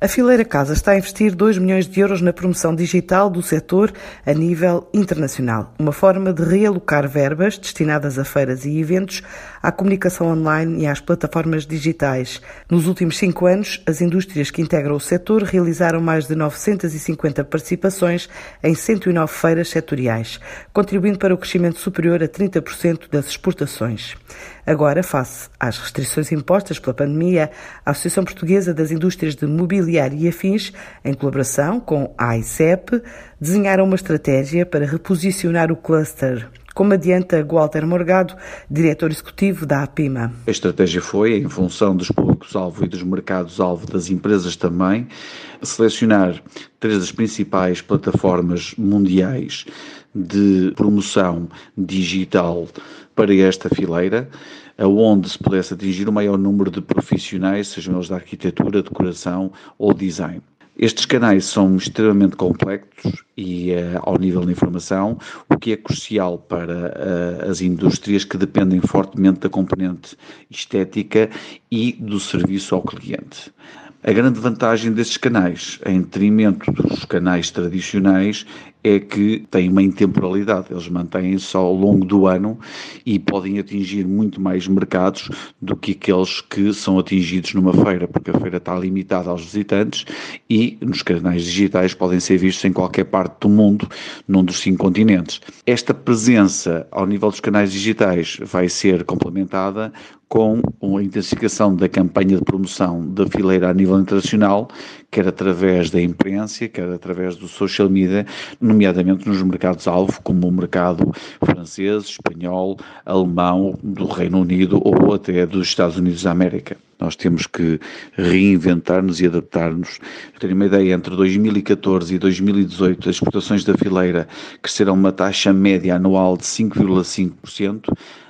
A Fileira Casa está a investir 2 milhões de euros na promoção digital do setor a nível internacional, uma forma de realocar verbas destinadas a feiras e eventos à comunicação online e às plataformas digitais. Nos últimos cinco anos, as indústrias que integram o setor realizaram mais de 950 participações em 109 feiras setoriais, contribuindo para o crescimento superior a 30% das exportações. Agora, face às restrições impostas pela pandemia, a Associação Portuguesa das Indústrias de Mobiliário e Afins, em colaboração com a AICEP, desenharam uma estratégia para reposicionar o cluster como adianta Walter Morgado, diretor executivo da APIMA. A estratégia foi, em função dos públicos-alvo e dos mercados-alvo das empresas também, selecionar três das principais plataformas mundiais de promoção digital para esta fileira, aonde se pudesse atingir o maior número de profissionais, sejam eles da arquitetura, decoração ou design. Estes canais são extremamente complexos e uh, ao nível da informação, o que é crucial para uh, as indústrias que dependem fortemente da componente estética e do serviço ao cliente. A grande vantagem destes canais, em detrimento dos canais tradicionais, é que têm uma intemporalidade, eles mantêm-se ao longo do ano e podem atingir muito mais mercados do que aqueles que são atingidos numa feira, porque a feira está limitada aos visitantes e nos canais digitais podem ser vistos em qualquer parte do mundo, num dos cinco continentes. Esta presença ao nível dos canais digitais vai ser complementada com a intensificação da campanha de promoção da fileira a nível internacional, quer através da imprensa, quer através do social media, nomeadamente nos mercados-alvo, como o mercado francês, espanhol, alemão, do Reino Unido ou até dos Estados Unidos da América. Nós temos que reinventar-nos e adaptar-nos. Ter uma ideia, entre 2014 e 2018, as exportações da fileira cresceram uma taxa média anual de 5,5%,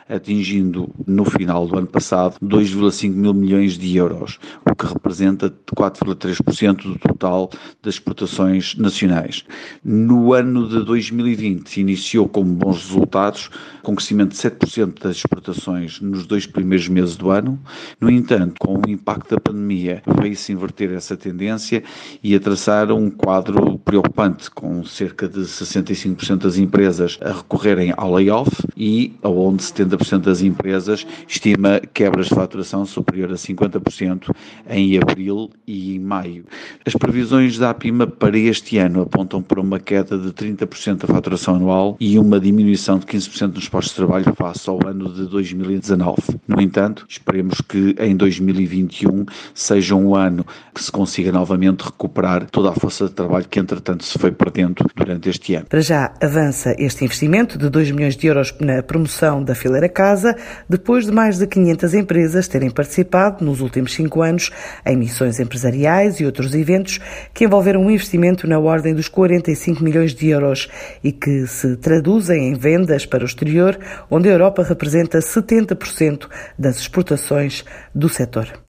atingindo no final do ano passado 2,5 mil milhões de euros, o que representa 4,3% do total das exportações nacionais. No ano de 2020 se iniciou com bons resultados, com crescimento de 7% das exportações nos dois primeiros meses do ano. No entanto, com o impacto da pandemia, veio-se inverter essa tendência e a traçar um quadro preocupante, com cerca de 65% das empresas a recorrerem ao layoff e aonde 70 50% das empresas estima quebras de faturação superior a 50% em abril e em maio. As previsões da APIMA para este ano apontam para uma queda de 30% da faturação anual e uma diminuição de 15% nos postos de trabalho face ao ano de 2019. No entanto, esperemos que em 2021 seja um ano que se consiga novamente recuperar toda a força de trabalho que entretanto se foi perdendo durante este ano. Para já avança este investimento de 2 milhões de euros na promoção da fileira casa, depois de mais de 500 empresas terem participado nos últimos cinco anos em missões empresariais e outros eventos que envolveram um investimento na ordem dos 45 milhões de euros e que se traduzem em vendas para o exterior, onde a Europa representa 70% das exportações do setor.